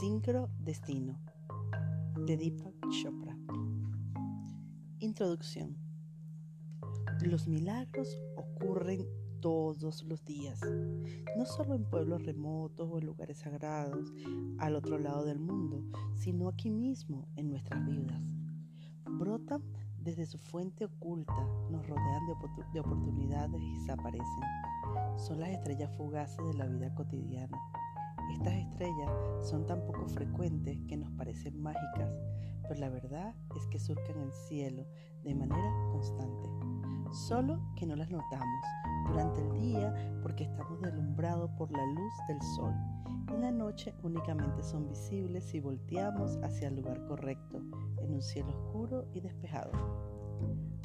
Sincro Destino de Deepak Chopra. Introducción. Los milagros ocurren todos los días, no solo en pueblos remotos o en lugares sagrados al otro lado del mundo, sino aquí mismo en nuestras vidas. Brotan desde su fuente oculta, nos rodean de, de oportunidades y desaparecen. Son las estrellas fugaces de la vida cotidiana estas estrellas son tan poco frecuentes que nos parecen mágicas, pero la verdad es que surcan el cielo de manera constante, solo que no las notamos durante el día porque estamos deslumbrados por la luz del sol. En la noche únicamente son visibles si volteamos hacia el lugar correcto, en un cielo oscuro y despejado.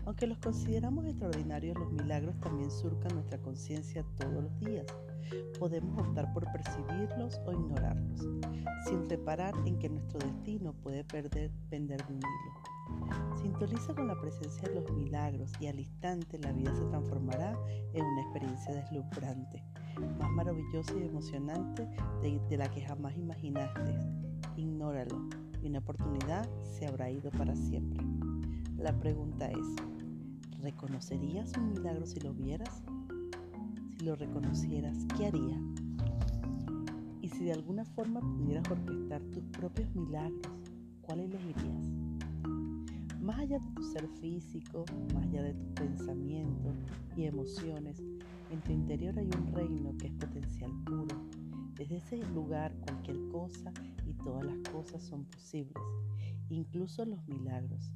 Aunque los consideramos extraordinarios, los milagros también surcan nuestra conciencia todos los días podemos optar por percibirlos o ignorarlos, sin reparar en que nuestro destino puede perder, pender de un hilo. Sintoniza con la presencia de los milagros y al instante la vida se transformará en una experiencia deslumbrante, más maravillosa y emocionante de, de la que jamás imaginaste. Ignóralo y una oportunidad se habrá ido para siempre. La pregunta es, ¿reconocerías un milagro si lo vieras? Lo reconocieras, ¿qué haría? Y si de alguna forma pudieras orquestar tus propios milagros, ¿cuál elegirías? Más allá de tu ser físico, más allá de tus pensamientos y emociones, en tu interior hay un reino que es potencial puro. Desde ese lugar cualquier cosa y todas las cosas son posibles, incluso los milagros,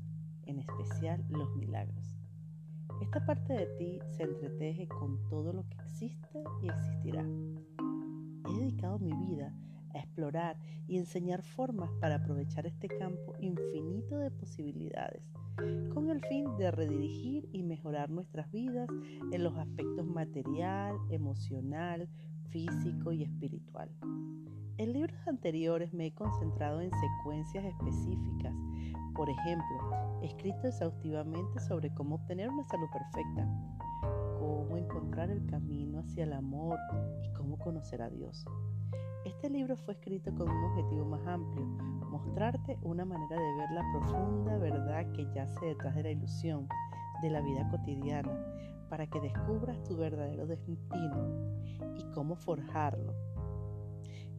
en especial los milagros. Esta parte de ti se entreteje con todo lo que existe y existirá. He dedicado mi vida a explorar y enseñar formas para aprovechar este campo infinito de posibilidades, con el fin de redirigir y mejorar nuestras vidas en los aspectos material, emocional, físico y espiritual. En libros anteriores me he concentrado en secuencias específicas por ejemplo, escrito exhaustivamente sobre cómo obtener una salud perfecta, encontrar el camino hacia el amor y cómo conocer a Dios. Este libro fue escrito con un objetivo más amplio, mostrarte una manera de ver la profunda verdad que yace detrás de la ilusión de la vida cotidiana, para que descubras tu verdadero destino y cómo forjarlo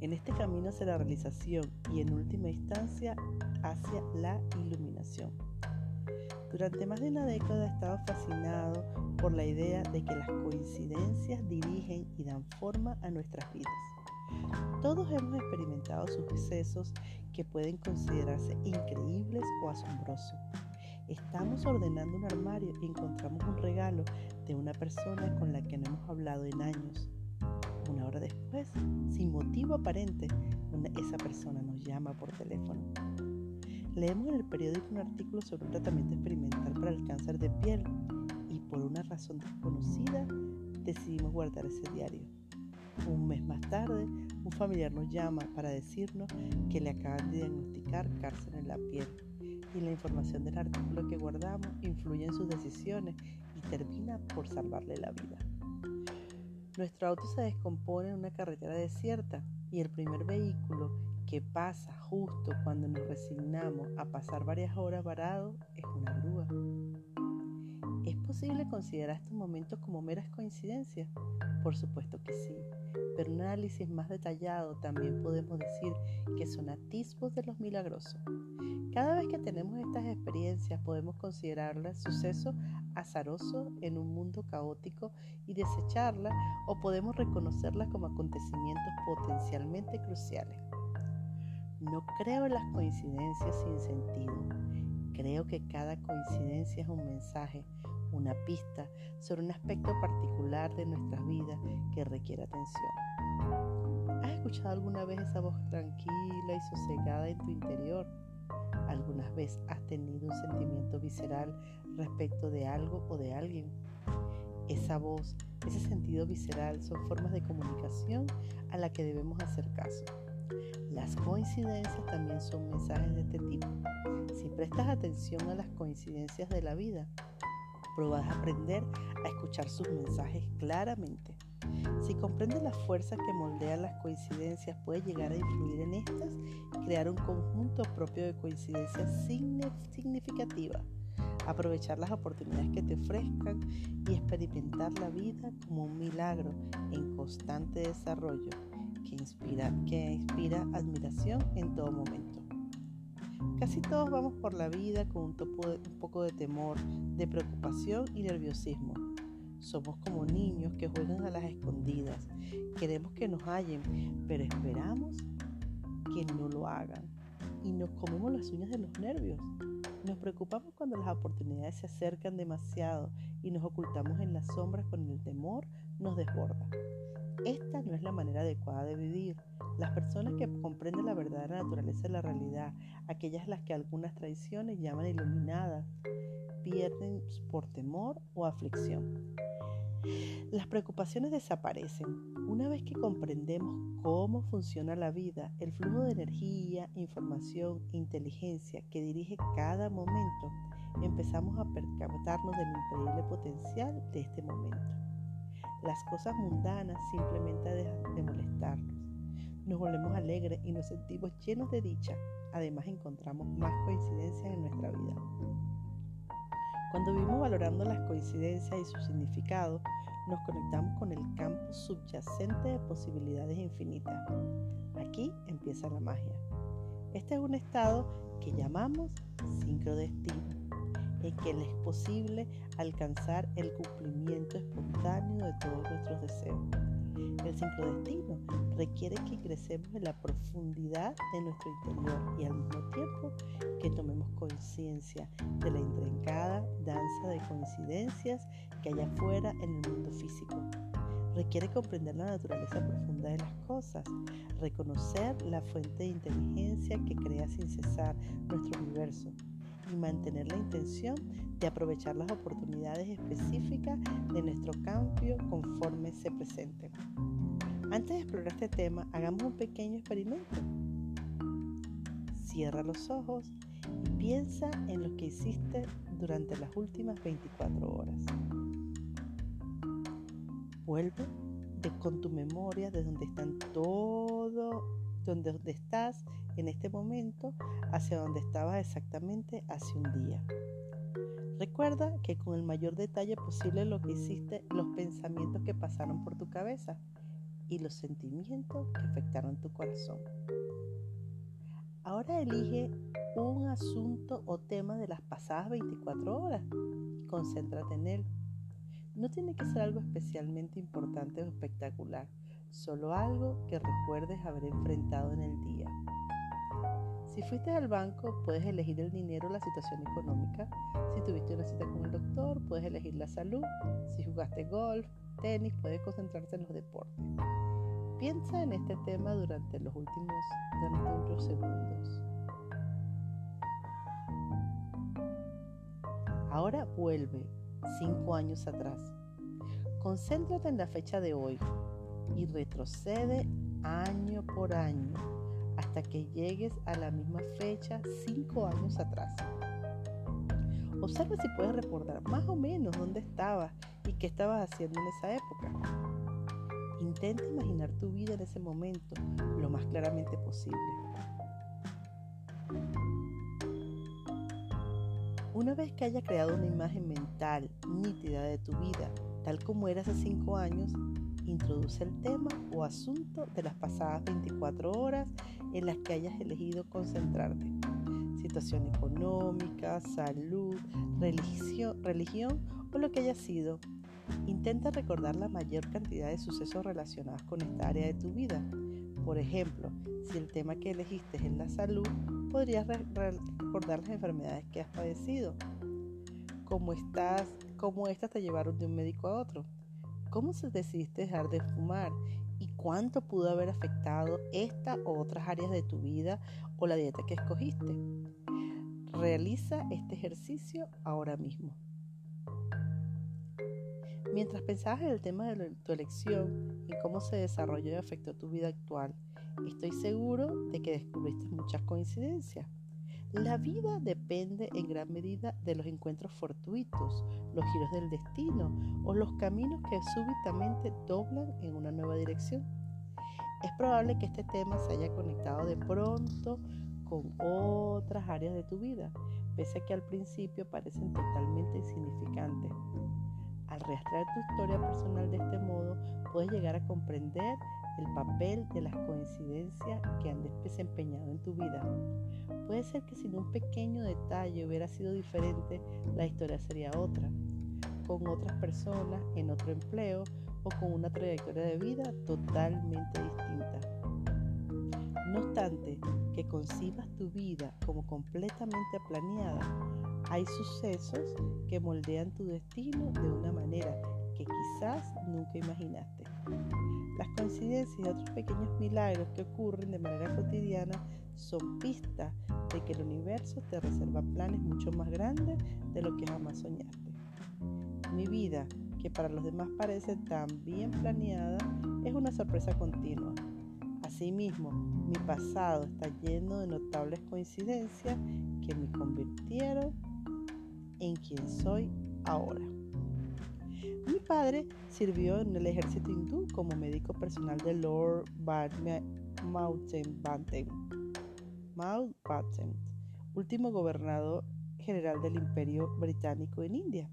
en este camino hacia la realización y en última instancia hacia la iluminación. Durante más de una década he estado fascinado por la idea de que las coincidencias dirigen y dan forma a nuestras vidas. Todos hemos experimentado sucesos que pueden considerarse increíbles o asombrosos. Estamos ordenando un armario y encontramos un regalo de una persona con la que no hemos hablado en años una hora después, sin motivo aparente, esa persona nos llama por teléfono. Leemos en el periódico un artículo sobre un tratamiento experimental para el cáncer de piel y por una razón desconocida decidimos guardar ese diario. Un mes más tarde, un familiar nos llama para decirnos que le acaban de diagnosticar cáncer en la piel y la información del artículo que guardamos influye en sus decisiones y termina por salvarle la vida. Nuestro auto se descompone en una carretera desierta y el primer vehículo que pasa justo cuando nos resignamos a pasar varias horas varados es una grúa. ¿Es posible considerar estos momentos como meras coincidencias? Por supuesto que sí, pero un análisis más detallado también podemos decir que son atisbos de los milagrosos. Cada vez que tenemos estas experiencias podemos considerarlas sucesos azarosos en un mundo caótico y desecharlas o podemos reconocerlas como acontecimientos potencialmente cruciales. No creo en las coincidencias sin sentido. Creo que cada coincidencia es un mensaje, una pista sobre un aspecto particular de nuestras vidas que requiere atención. ¿Has escuchado alguna vez esa voz tranquila y sosegada en tu interior? ¿Algunas veces has tenido un sentimiento visceral respecto de algo o de alguien? Esa voz, ese sentido visceral son formas de comunicación a la que debemos hacer caso. Las coincidencias también son mensajes de este tipo. Si prestas atención a las coincidencias de la vida, pruebas aprender a escuchar sus mensajes claramente. Si comprendes las fuerzas que moldean las coincidencias, puedes llegar a influir en estas y crear un conjunto propio de coincidencias significativas. Aprovechar las oportunidades que te ofrezcan y experimentar la vida como un milagro en constante desarrollo que inspira, que inspira admiración en todo momento. Casi todos vamos por la vida con un, poco de temor, de preocupación y nerviosismo somos como niños que juegan a las escondidas. Queremos que nos hallen, pero esperamos que no lo hagan. Y nos comemos las uñas de los nervios. Nos preocupamos cuando las oportunidades se acercan demasiado y nos ocultamos en las sombras cuando el temor nos desborda. Esta no es la manera adecuada de vivir. Las personas que comprenden la verdadera naturaleza de la realidad, aquellas las que algunas tradiciones llaman iluminadas, pierden por temor o aflicción. Las preocupaciones desaparecen. Una vez que comprendemos cómo funciona la vida, el flujo de energía, información, inteligencia que dirige cada momento, empezamos a percatarnos del increíble potencial de este momento. Las cosas mundanas simplemente dejan de molestarnos. Nos volvemos alegres y nos sentimos llenos de dicha. Además encontramos más coincidencias en nuestra vida. Cuando vivimos valorando las coincidencias y su significado, nos conectamos con el campo subyacente de posibilidades infinitas. Aquí empieza la magia. Este es un estado que llamamos sincrodestino, en que es posible alcanzar el cumplimiento espontáneo de todos nuestros deseos. El sincrodestino requiere que ingresemos en la profundidad de nuestro interior y al mismo tiempo que tomemos conciencia de la intrincada danza de coincidencias que hay afuera en el mundo físico. Requiere comprender la naturaleza profunda de las cosas, reconocer la fuente de inteligencia que crea sin cesar nuestro universo y mantener la intención de aprovechar las oportunidades específicas de nuestro cambio conforme se presenten. Antes de explorar este tema, hagamos un pequeño experimento. Cierra los ojos y piensa en lo que hiciste durante las últimas 24 horas. Vuelve con tu memoria de donde están todo, donde estás en este momento, hacia donde estabas exactamente hace un día. Recuerda que con el mayor detalle posible lo que hiciste, los pensamientos que pasaron por tu cabeza y los sentimientos que afectaron tu corazón. Ahora elige un asunto o tema de las pasadas 24 horas y concéntrate en él. No tiene que ser algo especialmente importante o espectacular, solo algo que recuerdes haber enfrentado en el día. Si fuiste al banco, puedes elegir el dinero o la situación económica. Si tuviste una cita con el doctor, puedes elegir la salud. Si jugaste golf, tenis, puedes concentrarte en los deportes. Piensa en este tema durante los últimos unos segundos. Ahora vuelve cinco años atrás. Concéntrate en la fecha de hoy y retrocede año por año hasta que llegues a la misma fecha cinco años atrás. Observa si puedes recordar más o menos dónde estabas y qué estabas haciendo en esa época. Intenta imaginar tu vida en ese momento lo más claramente posible. Una vez que haya creado una imagen mental nítida de tu vida, tal como era hace cinco años, introduce el tema o asunto de las pasadas 24 horas en las que hayas elegido concentrarte. Situación económica, salud, religión, o lo que haya sido. Intenta recordar la mayor cantidad de sucesos relacionados con esta área de tu vida. Por ejemplo, si el tema que elegiste es la salud, podrías recordar las enfermedades que has padecido, cómo estás, cómo estas te llevaron de un médico a otro, cómo decidiste dejar de fumar cuánto pudo haber afectado esta u otras áreas de tu vida o la dieta que escogiste. Realiza este ejercicio ahora mismo. Mientras pensabas en el tema de tu elección y cómo se desarrolló y afectó tu vida actual, estoy seguro de que descubriste muchas coincidencias. La vida depende en gran medida de los encuentros fortuitos, los giros del destino o los caminos que súbitamente doblan en una nueva dirección. Es probable que este tema se haya conectado de pronto con otras áreas de tu vida, pese a que al principio parecen totalmente insignificantes. Al rastrear tu historia personal de este modo, puedes llegar a comprender el papel de las coincidencias que han desempeñado en tu vida. Puede ser que sin un pequeño detalle hubiera sido diferente, la historia sería otra, con otras personas, en otro empleo o con una trayectoria de vida totalmente distinta. No obstante que concibas tu vida como completamente planeada, hay sucesos que moldean tu destino de una manera que quizás nunca imaginaste. Las coincidencias y otros pequeños milagros que ocurren de manera cotidiana son pistas de que el universo te reserva planes mucho más grandes de lo que jamás soñaste. Mi vida, que para los demás parece tan bien planeada, es una sorpresa continua. Asimismo, mi pasado está lleno de notables coincidencias que me convirtieron en quien soy ahora. Mi padre sirvió en el ejército hindú como médico personal de Lord Mountbatten, último gobernador general del Imperio Británico en India.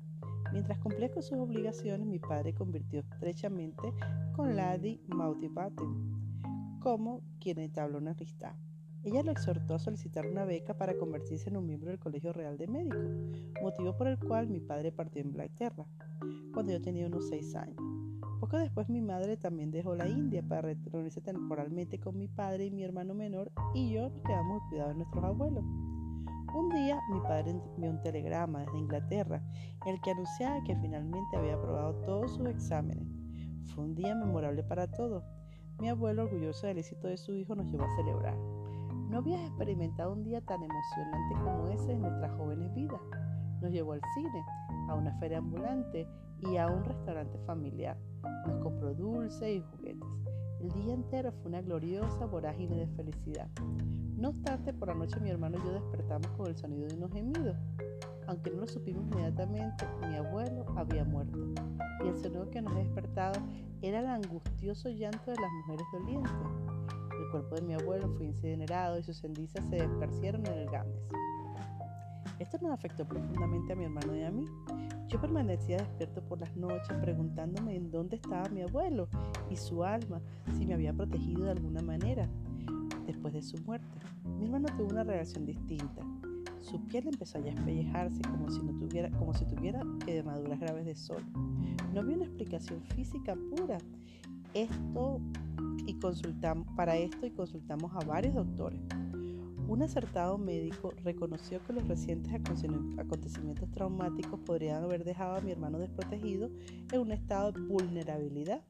Mientras cumplía con sus obligaciones, mi padre convirtió estrechamente con Lady Mountbatten como quien entabló una amistad. Ella lo exhortó a solicitar una beca para convertirse en un miembro del Colegio Real de Médicos, motivo por el cual mi padre partió a Inglaterra cuando yo tenía unos 6 años. Poco después mi madre también dejó la India para reunirse temporalmente con mi padre y mi hermano menor y yo nos quedamos cuidado de nuestros abuelos. Un día mi padre envió un telegrama desde Inglaterra en el que anunciaba que finalmente había aprobado todos sus exámenes. Fue un día memorable para todos. Mi abuelo, orgulloso del éxito de su hijo, nos llevó a celebrar. No habías experimentado un día tan emocionante como ese en nuestras jóvenes vidas. Nos llevó al cine, a una feria ambulante y a un restaurante familiar. Nos compró dulces y juguetes. El día entero fue una gloriosa vorágine de felicidad. No obstante, por la noche mi hermano y yo despertamos con el sonido de unos gemidos. Aunque no lo supimos inmediatamente, mi abuelo había muerto. Y el sonido que nos despertado era el angustioso llanto de las mujeres dolientes. Cuerpo de mi abuelo fue incinerado y sus cenizas se dispersieron en el Ganges. Esto nos afectó profundamente a mi hermano y a mí. Yo permanecía despierto por las noches preguntándome en dónde estaba mi abuelo y su alma, si me había protegido de alguna manera después de su muerte. Mi hermano tuvo una reacción distinta. Su piel empezó a espellejarse como si, no tuviera, como si tuviera quemaduras graves de sol. No había una explicación física pura. Esto consultamos, para esto y consultamos a varios doctores. Un acertado médico reconoció que los recientes acontecimientos traumáticos podrían haber dejado a mi hermano desprotegido en un estado de vulnerabilidad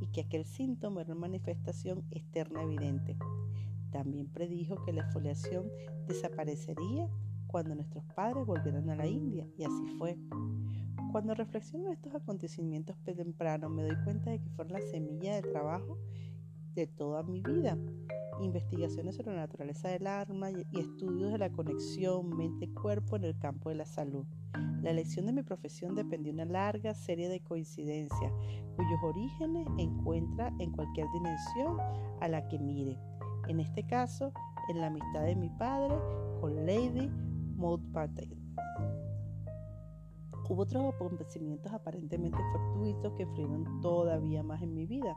y que aquel síntoma era una manifestación externa evidente. También predijo que la exfoliación desaparecería cuando nuestros padres volvieran a la India, y así fue. Cuando reflexiono en estos acontecimientos tempranos, me doy cuenta de que fueron la semilla de trabajo de toda mi vida investigaciones sobre la naturaleza del alma y estudios de la conexión mente-cuerpo en el campo de la salud. La elección de mi profesión dependió de una larga serie de coincidencias cuyos orígenes encuentra en cualquier dimensión a la que mire. En este caso, en la amistad de mi padre con Lady Mountbatten. Hubo otros acontecimientos aparentemente fortuitos que influyeron todavía más en mi vida.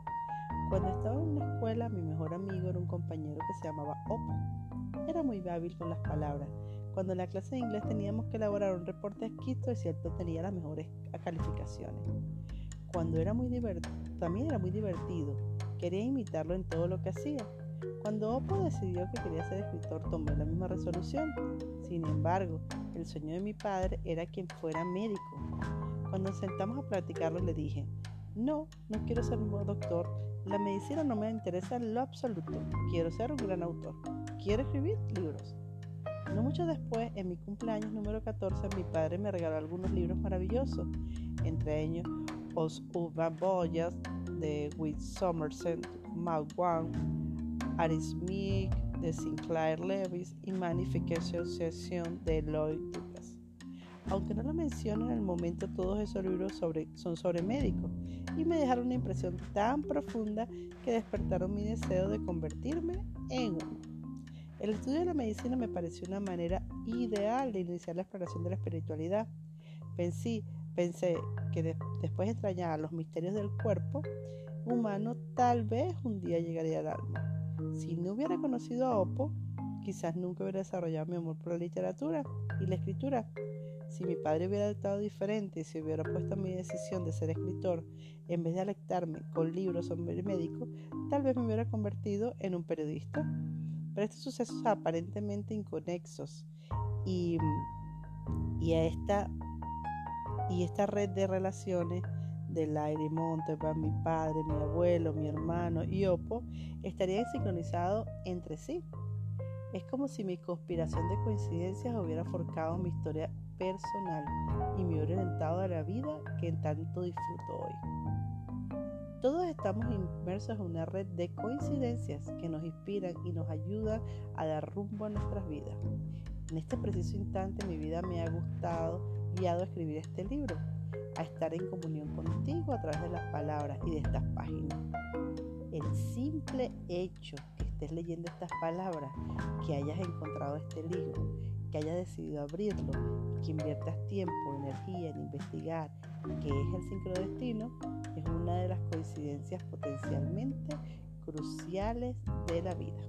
Cuando estaba en la escuela, mi mejor amigo era un compañero que se llamaba Oppo. Era muy hábil con las palabras. Cuando en la clase de inglés teníamos que elaborar un reporte escrito, es cierto, tenía las mejores calificaciones. Cuando era muy divertido, también era muy divertido. Quería imitarlo en todo lo que hacía. Cuando Oppo decidió que quería ser escritor, tomé la misma resolución. Sin embargo, el sueño de mi padre era que fuera médico. Cuando sentamos a platicarlo, le dije, no, no quiero ser un doctor, la medicina no me interesa en lo absoluto. Quiero ser un gran autor. Quiero escribir libros. No mucho después, en mi cumpleaños número 14, mi padre me regaló algunos libros maravillosos, entre ellos Os Urban Boyas de Will Somerset, Mark Wang, Aris Smith, de Sinclair Lewis y Association de Lloyd Lucas. Aunque no lo menciono en el momento, todos esos libros son sobre médicos y me dejaron una impresión tan profunda que despertaron mi deseo de convertirme en uno. El estudio de la medicina me pareció una manera ideal de iniciar la exploración de la espiritualidad. Pensé, pensé que después de extrañar los misterios del cuerpo humano, tal vez un día llegaría al alma. Si no hubiera conocido a Oppo, quizás nunca hubiera desarrollado mi amor por la literatura y la escritura. Si mi padre hubiera estado diferente y se hubiera puesto mi decisión de ser escritor en vez de alectarme con libros sobre médico, tal vez me hubiera convertido en un periodista. Pero estos sucesos aparentemente inconexos y, y, esta, y esta red de relaciones del aire para mi padre, mi abuelo, mi hermano y Opo estarían sincronizados entre sí. Es como si mi conspiración de coincidencias hubiera forjado mi historia personal y me hubiera orientado a la vida que tanto disfruto hoy. Todos estamos inmersos en una red de coincidencias que nos inspiran y nos ayudan a dar rumbo a nuestras vidas. En este preciso instante mi vida me ha gustado guiado a escribir este libro, a estar en comunión contigo a través de las palabras y de estas páginas. El simple hecho que estés leyendo estas palabras, que hayas encontrado este libro, que hayas decidido abrirlo, que inviertas tiempo, energía en investigar qué es el sincrodestino, es una de las coincidencias potencialmente cruciales de la vida.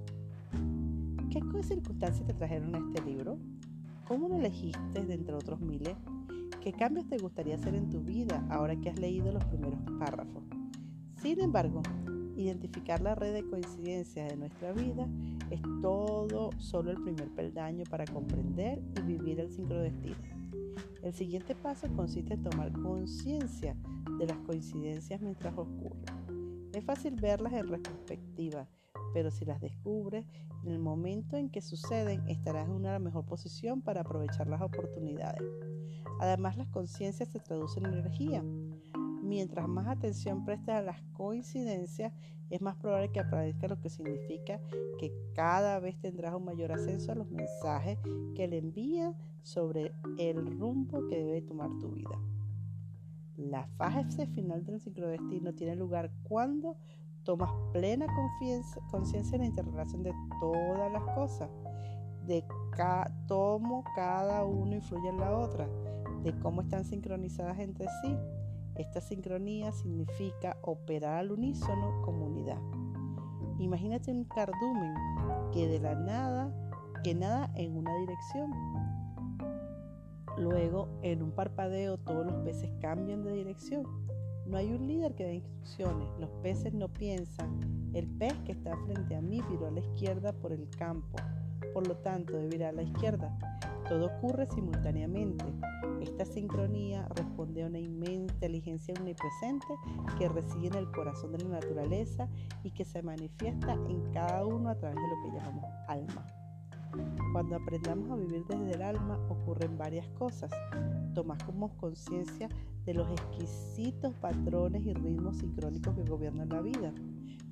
¿Qué circunstancias te trajeron a este libro? ¿Cómo lo elegiste de entre otros miles? ¿Qué cambios te gustaría hacer en tu vida ahora que has leído los primeros párrafos? Sin embargo, identificar la red de coincidencias de nuestra vida es todo solo el primer peldaño para comprender y vivir el sincrodestino. El siguiente paso consiste en tomar conciencia de las coincidencias mientras ocurren. Es fácil verlas en retrospectiva, pero si las descubres, en el momento en que suceden estarás en una mejor posición para aprovechar las oportunidades. Además, las conciencias se traducen en energía. Mientras más atención prestes a las coincidencias, es más probable que aparezca lo que significa que cada vez tendrás un mayor ascenso a los mensajes que le envían sobre el rumbo que debe tomar tu vida. La fase final del sincrodestino tiene lugar cuando tomas plena conciencia en la interrelación de todas las cosas, de cómo cada uno influye en la otra, de cómo están sincronizadas entre sí. Esta sincronía significa operar al unísono como unidad. Imagínate un cardumen que de la nada, que nada en una dirección. Luego, en un parpadeo, todos los peces cambian de dirección. No hay un líder que dé instrucciones. Los peces no piensan. El pez que está frente a mí viró a la izquierda por el campo. Por lo tanto, debe ir a la izquierda. Todo ocurre simultáneamente. Esta sincronía responde a una inmensa inteligencia omnipresente que reside en el corazón de la naturaleza y que se manifiesta en cada uno a través de lo que llamamos alma. Cuando aprendamos a vivir desde el alma ocurren varias cosas. Tomas como conciencia de los exquisitos patrones y ritmos sincrónicos que gobiernan la vida.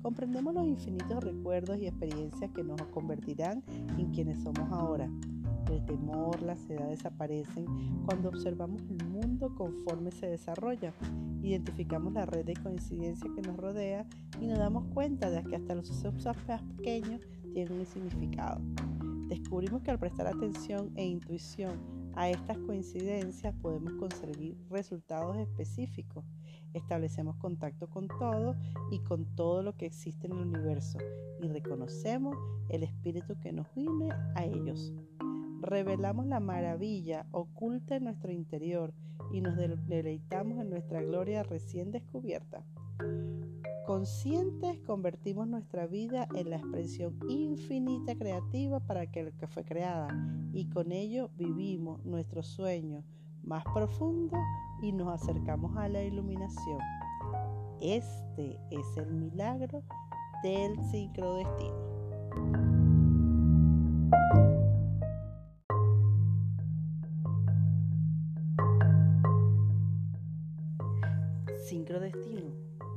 Comprendemos los infinitos recuerdos y experiencias que nos convertirán en quienes somos ahora el temor, la ansiedad desaparecen cuando observamos el mundo conforme se desarrolla. Identificamos la red de coincidencia que nos rodea y nos damos cuenta de que hasta los sucesos más pequeños tienen un significado. Descubrimos que al prestar atención e intuición a estas coincidencias podemos conseguir resultados específicos. Establecemos contacto con todo y con todo lo que existe en el universo y reconocemos el espíritu que nos une a ellos revelamos la maravilla oculta en nuestro interior y nos deleitamos en nuestra gloria recién descubierta. Conscientes convertimos nuestra vida en la expresión infinita creativa para que que fue creada y con ello vivimos nuestro sueño más profundo y nos acercamos a la iluminación. Este es el milagro del sincrodestino.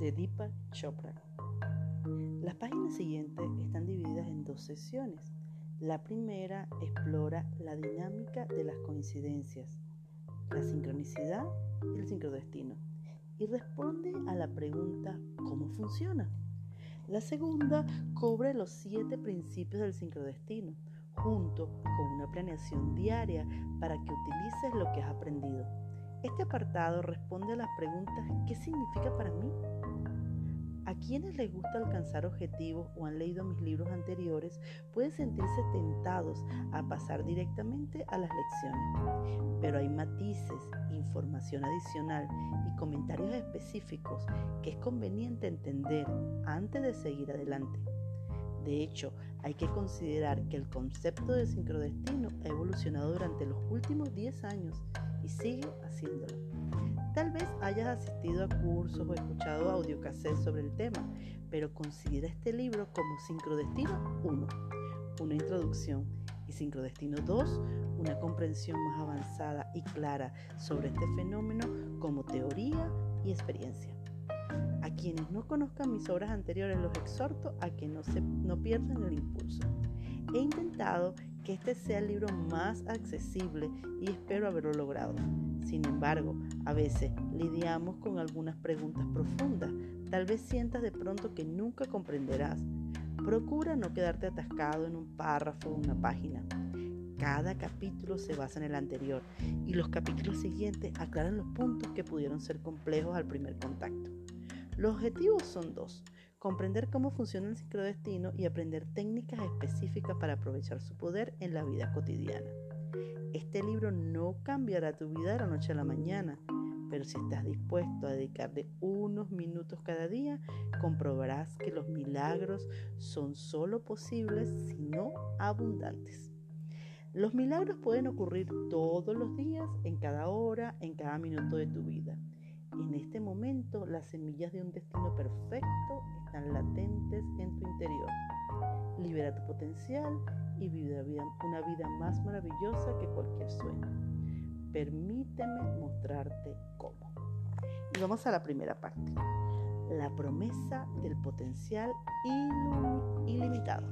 De Deepak Chopra. Las páginas siguientes están divididas en dos sesiones. La primera explora la dinámica de las coincidencias, la sincronicidad y el sincrodestino y responde a la pregunta ¿cómo funciona? La segunda cubre los siete principios del sincrodestino junto con una planeación diaria para que utilices lo que has aprendido. Este apartado responde a las preguntas ¿qué significa para mí? A quienes les gusta alcanzar objetivos o han leído mis libros anteriores pueden sentirse tentados a pasar directamente a las lecciones, pero hay matices, información adicional y comentarios específicos que es conveniente entender antes de seguir adelante. De hecho, hay que considerar que el concepto de sincrodestino ha evolucionado durante los últimos 10 años y sigue haciéndolo. Tal vez hayas asistido a cursos o escuchado audiocassettes sobre el tema, pero considera este libro como Sincrodestino 1, una introducción, y Sincrodestino 2, una comprensión más avanzada y clara sobre este fenómeno como teoría y experiencia. A quienes no conozcan mis obras anteriores los exhorto a que no, se, no pierdan el impulso. He intentado que este sea el libro más accesible y espero haberlo logrado. Sin embargo, a veces lidiamos con algunas preguntas profundas. Tal vez sientas de pronto que nunca comprenderás. Procura no quedarte atascado en un párrafo o una página. Cada capítulo se basa en el anterior y los capítulos siguientes aclaran los puntos que pudieron ser complejos al primer contacto. Los objetivos son dos, comprender cómo funciona el sincrodestino y aprender técnicas específicas para aprovechar su poder en la vida cotidiana. Este libro no cambiará tu vida de la noche a la mañana, pero si estás dispuesto a dedicarle unos minutos cada día, comprobarás que los milagros son solo posibles, sino abundantes. Los milagros pueden ocurrir todos los días, en cada hora, en cada minuto de tu vida. En este momento, las semillas de un destino perfecto están latentes en tu interior. Libera tu potencial y vive una vida más maravillosa que cualquier sueño. Permíteme mostrarte cómo. Y vamos a la primera parte. La promesa del potencial ilimitado.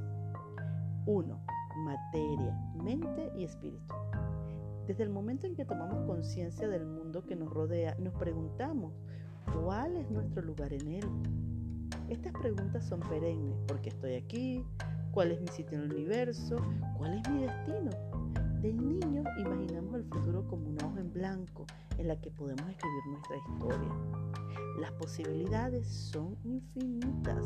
1. Materia, mente y espíritu. Desde el momento en que tomamos conciencia del mundo que nos rodea, nos preguntamos, ¿cuál es nuestro lugar en él? Estas preguntas son perennes, ¿por qué estoy aquí? ¿Cuál es mi sitio en el universo? ¿Cuál es mi destino? De niño imaginamos el futuro como una hoja en blanco en la que podemos escribir nuestra historia. Las posibilidades son infinitas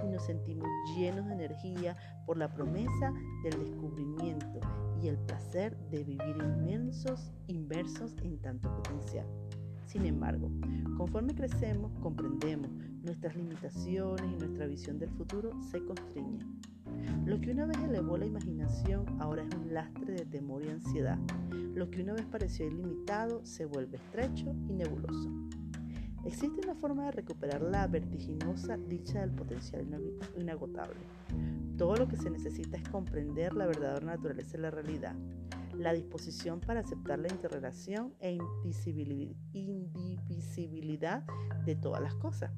y nos sentimos llenos de energía por la promesa del descubrimiento y el placer de vivir inmensos, inversos en tanto potencial. Sin embargo, conforme crecemos, comprendemos nuestras limitaciones y nuestra visión del futuro se constriñe. Lo que una vez elevó la imaginación ahora es un lastre de temor y ansiedad. Lo que una vez pareció ilimitado se vuelve estrecho y nebuloso. Existe una forma de recuperar la vertiginosa dicha del potencial inagotable. Todo lo que se necesita es comprender la verdadera naturaleza de la realidad, la disposición para aceptar la interrelación e indivisibilidad de todas las cosas.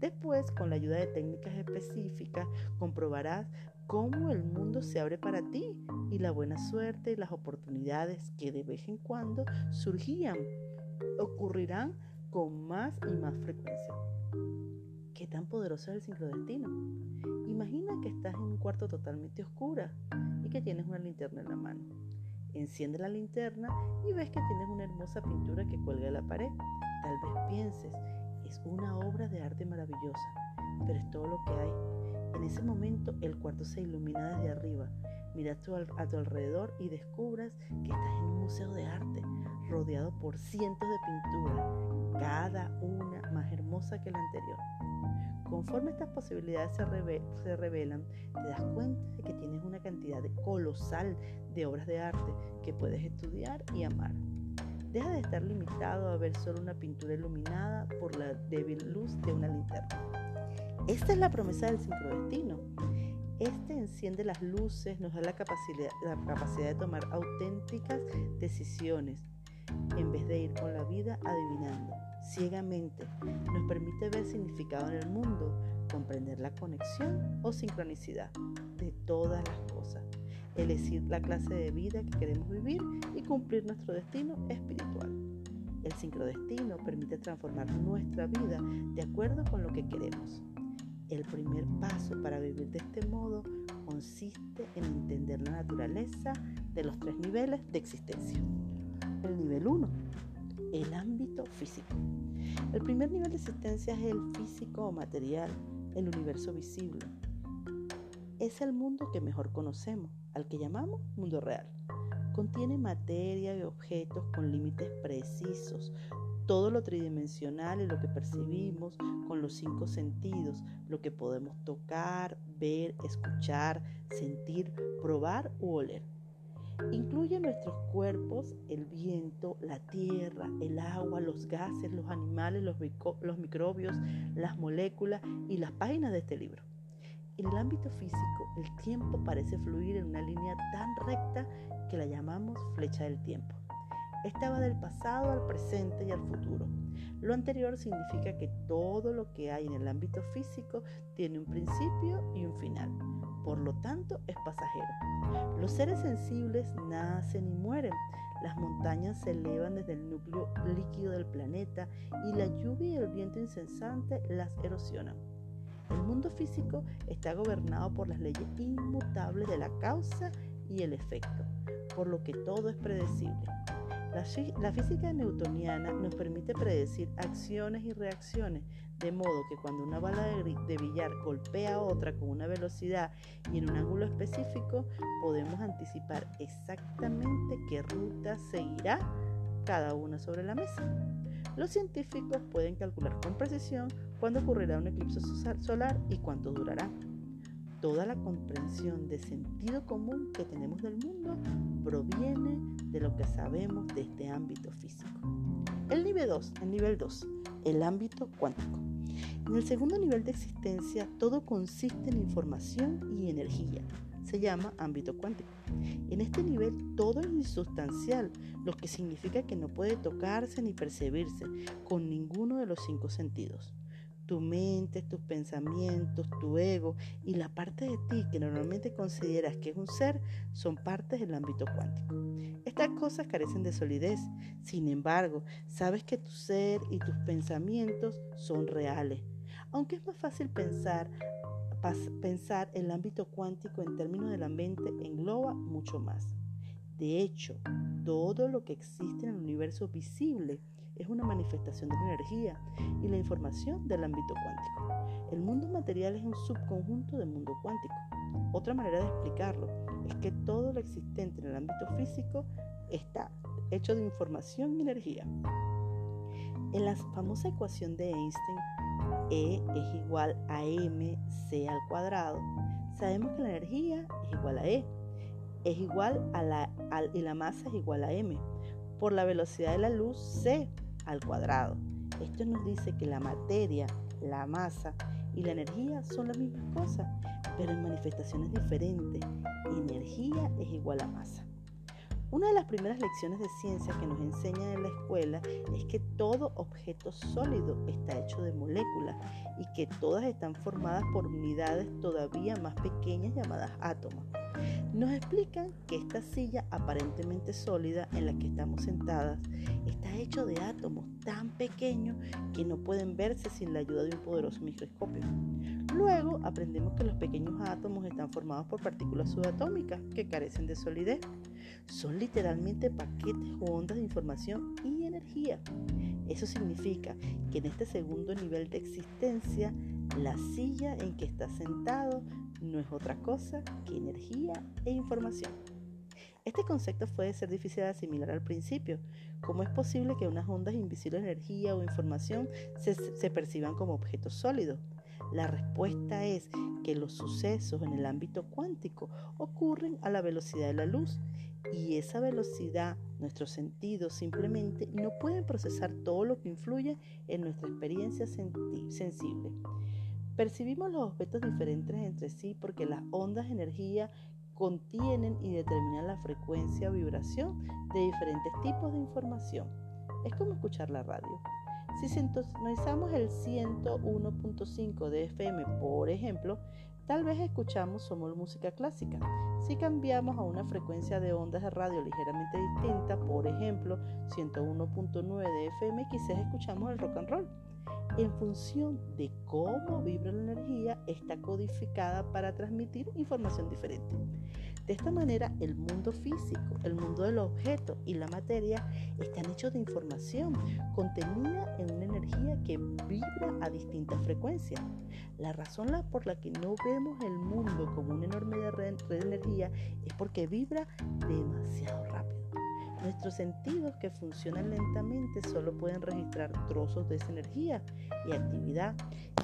Después, con la ayuda de técnicas específicas, comprobarás cómo el mundo se abre para ti y la buena suerte y las oportunidades que de vez en cuando surgían ocurrirán con más y más frecuencia. ¿Qué tan poderoso es el sincrodestino? Imagina que estás en un cuarto totalmente oscuro y que tienes una linterna en la mano. Enciende la linterna y ves que tienes una hermosa pintura que cuelga de la pared. Tal vez pienses, es una obra de arte maravillosa, pero es todo lo que hay. En ese momento el cuarto se ilumina desde arriba. Mira a tu alrededor y descubras que estás en un museo de arte, rodeado por cientos de pinturas, cada una más hermosa que la anterior. Conforme estas posibilidades se, revelan, te das cuenta de que tienes una cantidad de colosal de obras de arte que puedes estudiar y amar. Deja de estar limitado a ver solo una pintura iluminada por la débil luz de una linterna. Esta es la promesa del sincrodestino. Este enciende las luces, nos da la capacidad de tomar auténticas decisiones en vez de ir con la vida adivinando. Ciegamente, nos permite ver significado en el mundo, comprender la conexión o sincronicidad de todas las cosas, elegir la clase de vida que queremos vivir y cumplir nuestro destino espiritual. El sincrodestino permite transformar nuestra vida de acuerdo con lo que queremos. El primer paso para vivir de este modo consiste en entender la naturaleza de los tres niveles de existencia. El nivel 1, el ámbito físico. El primer nivel de existencia es el físico o material, el universo visible. Es el mundo que mejor conocemos, al que llamamos mundo real. Contiene materia y objetos con límites precisos, todo lo tridimensional y lo que percibimos con los cinco sentidos, lo que podemos tocar, ver, escuchar, sentir, probar u oler. Incluye nuestros cuerpos, el viento, la tierra, el agua, los gases, los animales, los, microbios, las moléculas y las páginas de este libro. En el ámbito físico, el tiempo parece fluir en una línea tan recta que la llamamos flecha del tiempo. Esta va del pasado al presente y al futuro. Lo anterior significa que todo lo que hay en el ámbito físico tiene un principio y un final. Por lo tanto, es pasajero. Los seres sensibles nacen y mueren. Las montañas se elevan desde el núcleo líquido del planeta y la lluvia y el viento incesante las erosionan. El mundo físico está gobernado por las leyes inmutables de la causa y el efecto, por lo que todo es predecible. La, física newtoniana nos permite predecir acciones y reacciones, de modo que cuando una bala de, billar golpea a otra con una velocidad y en un ángulo específico, podemos anticipar exactamente qué ruta seguirá cada una sobre la mesa. Los científicos pueden calcular con precisión cuándo ocurrirá un eclipse solar y cuánto durará. Toda la comprensión de sentido común que tenemos del mundo proviene de lo que sabemos de este ámbito físico. El nivel 2, el nivel 2, el ámbito cuántico. En el segundo nivel de existencia todo consiste en información y energía. Se llama ámbito cuántico. En este nivel todo es insustancial, lo que significa que no puede tocarse ni percibirse con ninguno de los cinco sentidos tu mente, tus pensamientos, tu ego y la parte de ti que normalmente consideras que es un ser son partes del ámbito cuántico. Estas cosas carecen de solidez, sin embargo, sabes que tu ser y tus pensamientos son reales. Aunque es más fácil pensar, pensar el ámbito cuántico en términos de la mente engloba mucho más. De hecho, todo lo que existe en el universo visible es una manifestación de la energía y la información del ámbito cuántico. El mundo material es un subconjunto del mundo cuántico. Otra manera de explicarlo es que todo lo existente en el ámbito físico está hecho de información y energía. En la famosa ecuación de Einstein, E es igual a mc al cuadrado, sabemos que la energía es igual a E, es igual a la, y la masa es igual a m. Por la velocidad de la luz, c al cuadrado. Esto nos dice que la materia, la masa y la energía son las mismas cosas, pero en manifestaciones diferentes. Energía es igual a masa. Una de las primeras lecciones de ciencia que nos enseñan en la escuela es que todo objeto sólido está hecho de moléculas y que todas están formadas por unidades todavía más pequeñas llamadas átomos. Nos explican que esta silla aparentemente sólida en la que estamos sentadas está hecho de átomos tan pequeños que no pueden verse sin la ayuda de un poderoso microscopio. Luego aprendemos que los pequeños átomos están formados por partículas subatómicas que carecen de solidez. Son literalmente paquetes o ondas de información y energía. Eso significa que en este segundo nivel de existencia, la silla en que está sentado no es otra cosa que energía e información. Este concepto puede ser difícil de asimilar al principio. ¿Cómo es posible que unas ondas invisibles de energía o información se, se perciban como objetos sólidos? La respuesta es que los sucesos en el ámbito cuántico ocurren a la velocidad de la luz y esa velocidad, nuestros sentidos simplemente no pueden procesar todo lo que influye en nuestra experiencia sensible. Percibimos los objetos diferentes entre sí porque las ondas de energía contienen y determinan la frecuencia o vibración de diferentes tipos de información. Es como escuchar la radio. Si sintonizamos el 101.5 de FM, por ejemplo, tal vez escuchamos solo música clásica. Si cambiamos a una frecuencia de ondas de radio ligeramente distinta, por ejemplo, 101.9 de FM, quizás escuchamos el rock and roll en función de cómo vibra la energía, está codificada para transmitir información diferente. De esta manera, el mundo físico, el mundo del objeto y la materia están hechos de información contenida en una energía que vibra a distintas frecuencias. La razón por la que no vemos el mundo como una enorme red de energía es porque vibra demasiado rápido. Nuestros sentidos que funcionan lentamente solo pueden registrar trozos de esa energía y actividad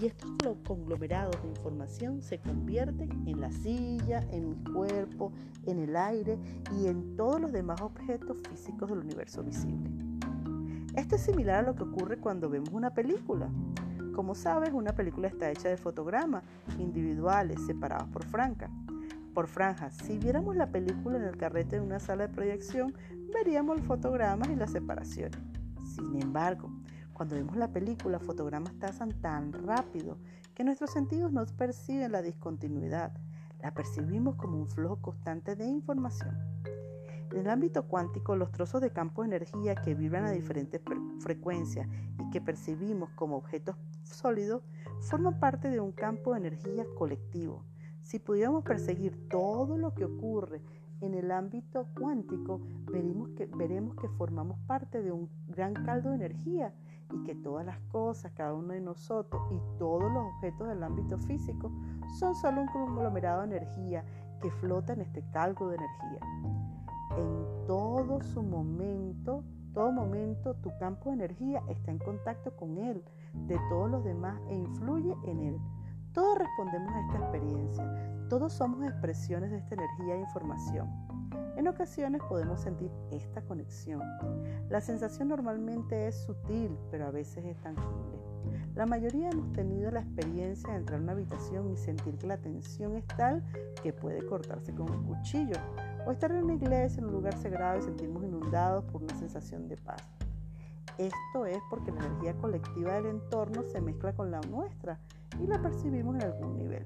y estos conglomerados de información se convierten en la silla, en mi cuerpo, en el aire y en todos los demás objetos físicos del universo visible. Esto es similar a lo que ocurre cuando vemos una película. Como sabes, una película está hecha de fotogramas individuales separados por franca por franjas. Si viéramos la película en el carrete de una sala de proyección, veríamos los fotogramas y las separaciones. Sin embargo, cuando vemos la película, fotogramas pasan tan rápido que nuestros sentidos no perciben la discontinuidad. La percibimos como un flujo constante de información. En el ámbito cuántico, los trozos de campo de energía que vibran a diferentes frecuencias y que percibimos como objetos sólidos forman parte de un campo de energía colectivo si pudiéramos perseguir todo lo que ocurre en el ámbito cuántico, veremos que, formamos parte de un gran caldo de energía y que todas las cosas, cada uno de nosotros y todos los objetos del ámbito físico son solo un conglomerado de energía que flota en este caldo de energía. En todo su momento, todo momento, tu campo de energía está en contacto con él, de todos los demás e influye en él. Todos respondemos a esta experiencia, todos somos expresiones de esta energía e información. En ocasiones podemos sentir esta conexión. La sensación normalmente es sutil, pero a veces es tangible. La mayoría hemos tenido la experiencia de entrar a una habitación y sentir que la tensión es tal que puede cortarse con un cuchillo, o estar en una iglesia, en un lugar sagrado y sentirnos inundados por una sensación de paz. Esto es porque la energía colectiva del entorno se mezcla con la nuestra y la percibimos en algún nivel.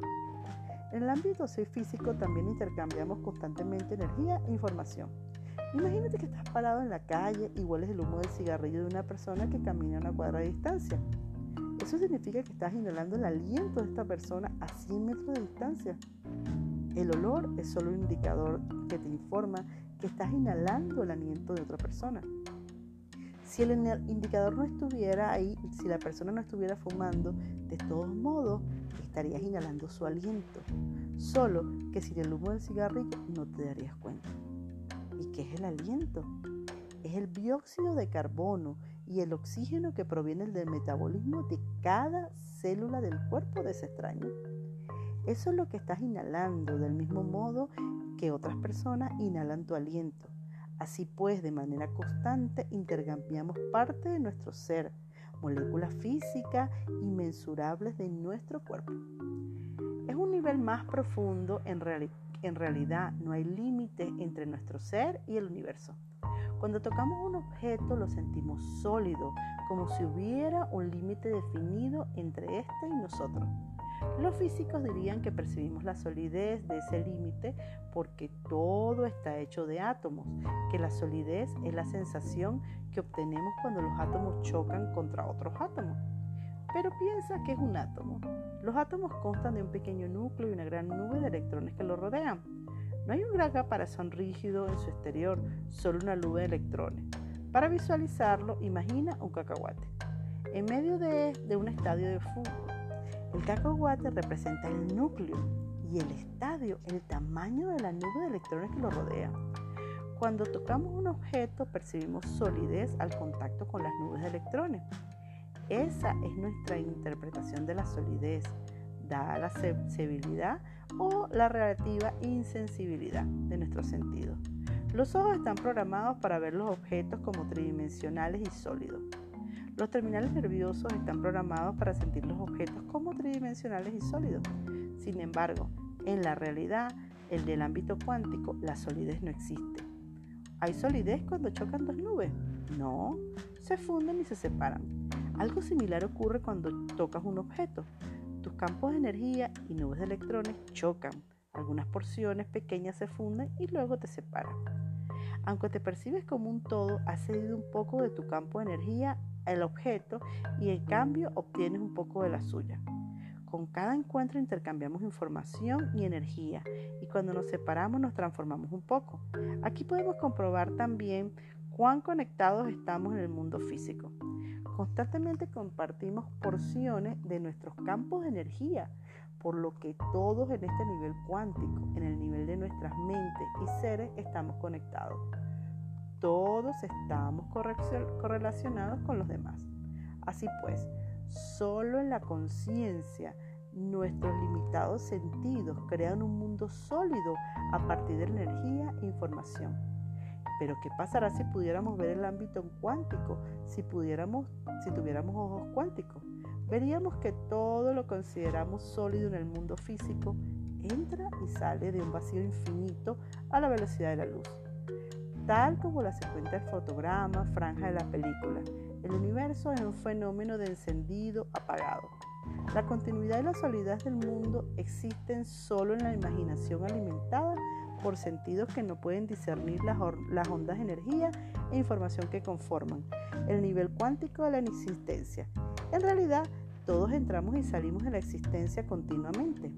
En el ámbito físico también intercambiamos constantemente energía e información. Imagínate que estás parado en la calle y hueles el humo del cigarrillo de una persona que camina a una cuadra de distancia. Eso significa que estás inhalando el aliento de esta persona a 100 metros de distancia. El olor es solo un indicador que te informa que estás inhalando el aliento de otra persona. Si el indicador no estuviera ahí, si la persona no estuviera fumando, de todos modos estarías inhalando su aliento. Solo que sin el humo del cigarrillo no te darías cuenta. ¿Y qué es el aliento? Es el dióxido de carbono y el oxígeno que provienen del metabolismo de cada célula del cuerpo de ese extraño. Eso es lo que estás inhalando, del mismo modo que otras personas inhalan tu aliento. Así pues, de manera constante intercambiamos parte de nuestro ser, moléculas físicas inmensurables de nuestro cuerpo. Es un nivel más profundo, en, en realidad no hay límite entre nuestro ser y el universo. Cuando tocamos un objeto lo sentimos sólido, como si hubiera un límite definido entre este y nosotros. Los físicos dirían que percibimos la solidez de ese límite porque todo está hecho de átomos, que la solidez es la sensación que obtenemos cuando los átomos chocan contra otros átomos. Pero piensa que es un átomo. Los átomos constan de un pequeño núcleo y una gran nube de electrones que lo rodean. No hay un gran caparazón rígido en su exterior, solo una nube de electrones. Para visualizarlo, imagina un cacahuate en medio de, de un estadio de fútbol. El cacahuate representa el núcleo y el estadio el tamaño de la nube de electrones que lo rodea. Cuando tocamos un objeto percibimos solidez al contacto con las nubes de electrones. Esa es nuestra interpretación de la solidez, dada la sensibilidad o la relativa insensibilidad de nuestros sentidos. Los ojos están programados para ver los objetos como tridimensionales y sólidos. Los terminales nerviosos están programados para sentir los objetos como tridimensionales y sólidos. Sin embargo, en la realidad, el ámbito cuántico, la solidez no existe. ¿Hay solidez cuando chocan dos nubes? No, se funden y se separan. Algo similar ocurre cuando tocas un objeto. Tus campos de energía y nubes de electrones chocan. Algunas porciones pequeñas se funden y luego te separan. Aunque te percibes como un todo, has cedido un poco de tu campo de energía al objeto y en cambio obtienes un poco de la suya. Con cada encuentro intercambiamos información y energía y cuando nos separamos nos transformamos un poco. Aquí podemos comprobar también cuán conectados estamos en el mundo físico. Constantemente compartimos porciones de nuestros campos de energía, por lo que todos en este nivel cuántico, en el nivel de nuestras mentes y seres, estamos conectados. Todos estamos correlacionados con los demás. Así pues, Solo en la conciencia nuestros limitados sentidos crean un mundo sólido a partir de energía e información. Pero ¿qué pasará si pudiéramos ver el ámbito cuántico? Si pudiéramos, si tuviéramos ojos cuánticos, veríamos que todo lo consideramos sólido en el mundo físico entra y sale de un vacío infinito a la velocidad de la luz, tal como la se cuenta el fotograma, franja de la película el universo es un fenómeno de encendido apagado. La continuidad y la solidez del mundo existen solo en la imaginación alimentada por sentidos que no pueden discernir las, las, ondas de energía e información que conforman el nivel cuántico de la existencia. En realidad, todos entramos y salimos de la existencia continuamente.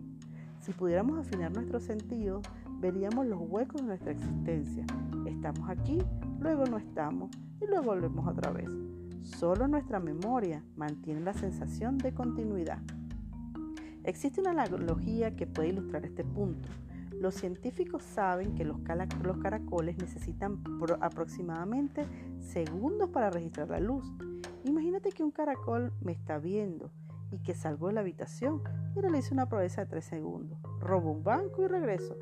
Si pudiéramos afinar nuestros sentidos, veríamos los huecos de nuestra existencia. Estamos aquí, luego no estamos y luego volvemos otra vez. Solo nuestra memoria mantiene la sensación de continuidad. Existe una analogía que puede ilustrar este punto. Los científicos saben que los, caracoles necesitan aproximadamente segundos para registrar la luz. Imagínate que un caracol me está viendo y que salgo de la habitación y realizo una proeza de 3 segundos. Robo un banco y regreso.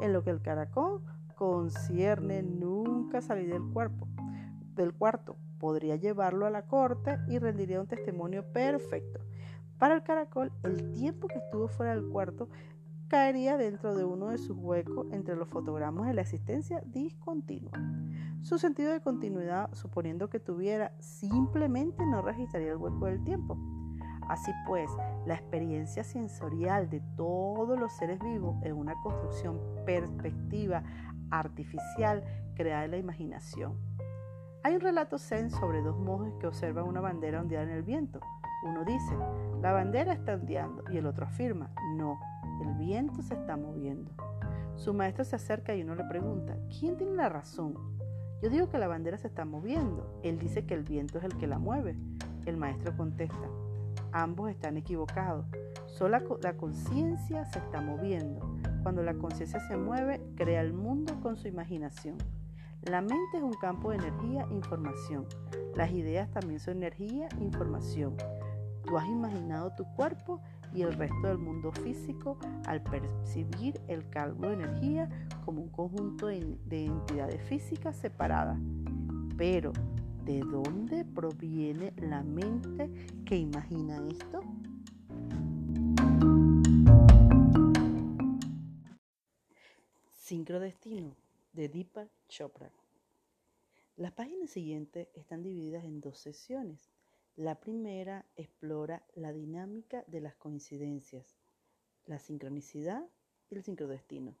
En lo que el caracol concierne nunca salir del cuerpo, del cuarto podría llevarlo a la corte y rendiría un testimonio perfecto. Para el caracol, el tiempo que estuvo fuera del cuarto caería dentro de uno de sus huecos entre los fotogramas de la existencia discontinua. Su sentido de continuidad, suponiendo que tuviera, simplemente no registraría el hueco del tiempo. Así pues, la experiencia sensorial de todos los seres vivos es una construcción perspectiva artificial creada en la imaginación. Hay un relato zen sobre dos monjes que observan una bandera ondear en el viento. Uno dice, la bandera está ondeando y el otro afirma, no, el viento se está moviendo. Su maestro se acerca y uno le pregunta, ¿quién tiene la razón? Yo digo que la bandera se está moviendo. Él dice que el viento es el que la mueve. El maestro contesta, ambos están equivocados. Solo la conciencia se está moviendo. Cuando la conciencia se mueve, crea el mundo con su imaginación. La mente es un campo de energía e información. Las ideas también son energía e información. Tú has imaginado tu cuerpo y el resto del mundo físico al percibir el cargo de energía como un conjunto de entidades físicas separadas. Pero, ¿de dónde proviene la mente que imagina esto? Sincrodestino de Deepak Chopra. Las páginas siguientes están divididas en dos sesiones. La primera explora la dinámica de las coincidencias, la sincronicidad y el sincrodestino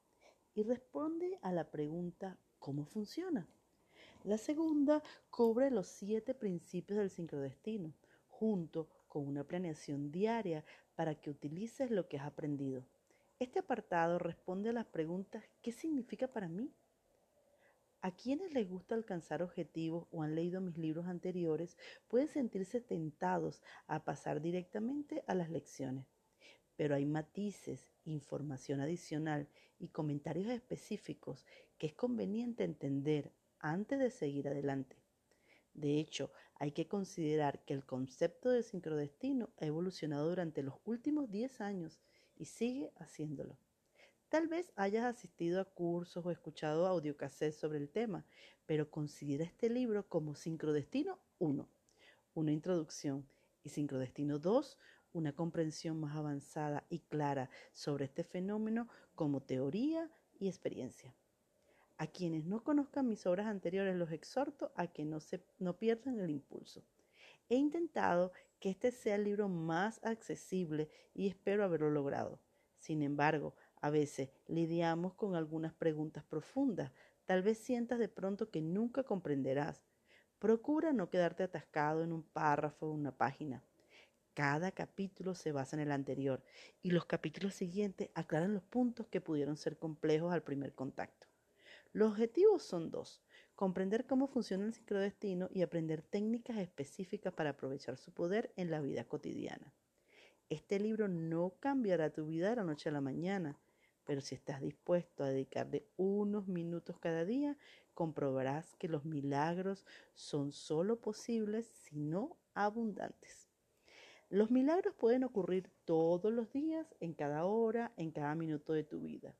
y responde a la pregunta ¿cómo funciona? La segunda cubre los siete principios del sincrodestino junto con una planeación diaria para que utilices lo que has aprendido. Este apartado responde a las preguntas ¿qué significa para mí? A quienes les gusta alcanzar objetivos o han leído mis libros anteriores pueden sentirse tentados a pasar directamente a las lecciones. Pero hay matices, información adicional y comentarios específicos que es conveniente entender antes de seguir adelante. De hecho, hay que considerar que el concepto de sincrodestino ha evolucionado durante los últimos 10 años y sigue haciéndolo. Tal vez hayas asistido a cursos o escuchado audiocassettes sobre el tema, pero considera este libro como Sincrodestino 1, una introducción, y Sincrodestino 2, una comprensión más avanzada y clara sobre este fenómeno como teoría y experiencia. A quienes no conozcan mis obras anteriores los exhorto a que no, se, no pierdan el impulso. He intentado que este sea el libro más accesible y espero haberlo logrado. Sin embargo, a veces lidiamos con algunas preguntas profundas. Tal vez sientas de pronto que nunca comprenderás. Procura no quedarte atascado en un párrafo o una página. Cada capítulo se basa en el anterior y los capítulos siguientes aclaran los puntos que pudieron ser complejos al primer contacto. Los objetivos son dos, comprender cómo funciona el sincrodestino y aprender técnicas específicas para aprovechar su poder en la vida cotidiana. Este libro no cambiará tu vida de la noche a la mañana, pero si estás dispuesto a dedicarle unos minutos cada día, comprobarás que los milagros son solo posibles, sino abundantes. Los milagros pueden ocurrir todos los días, en cada hora, en cada minuto de tu vida.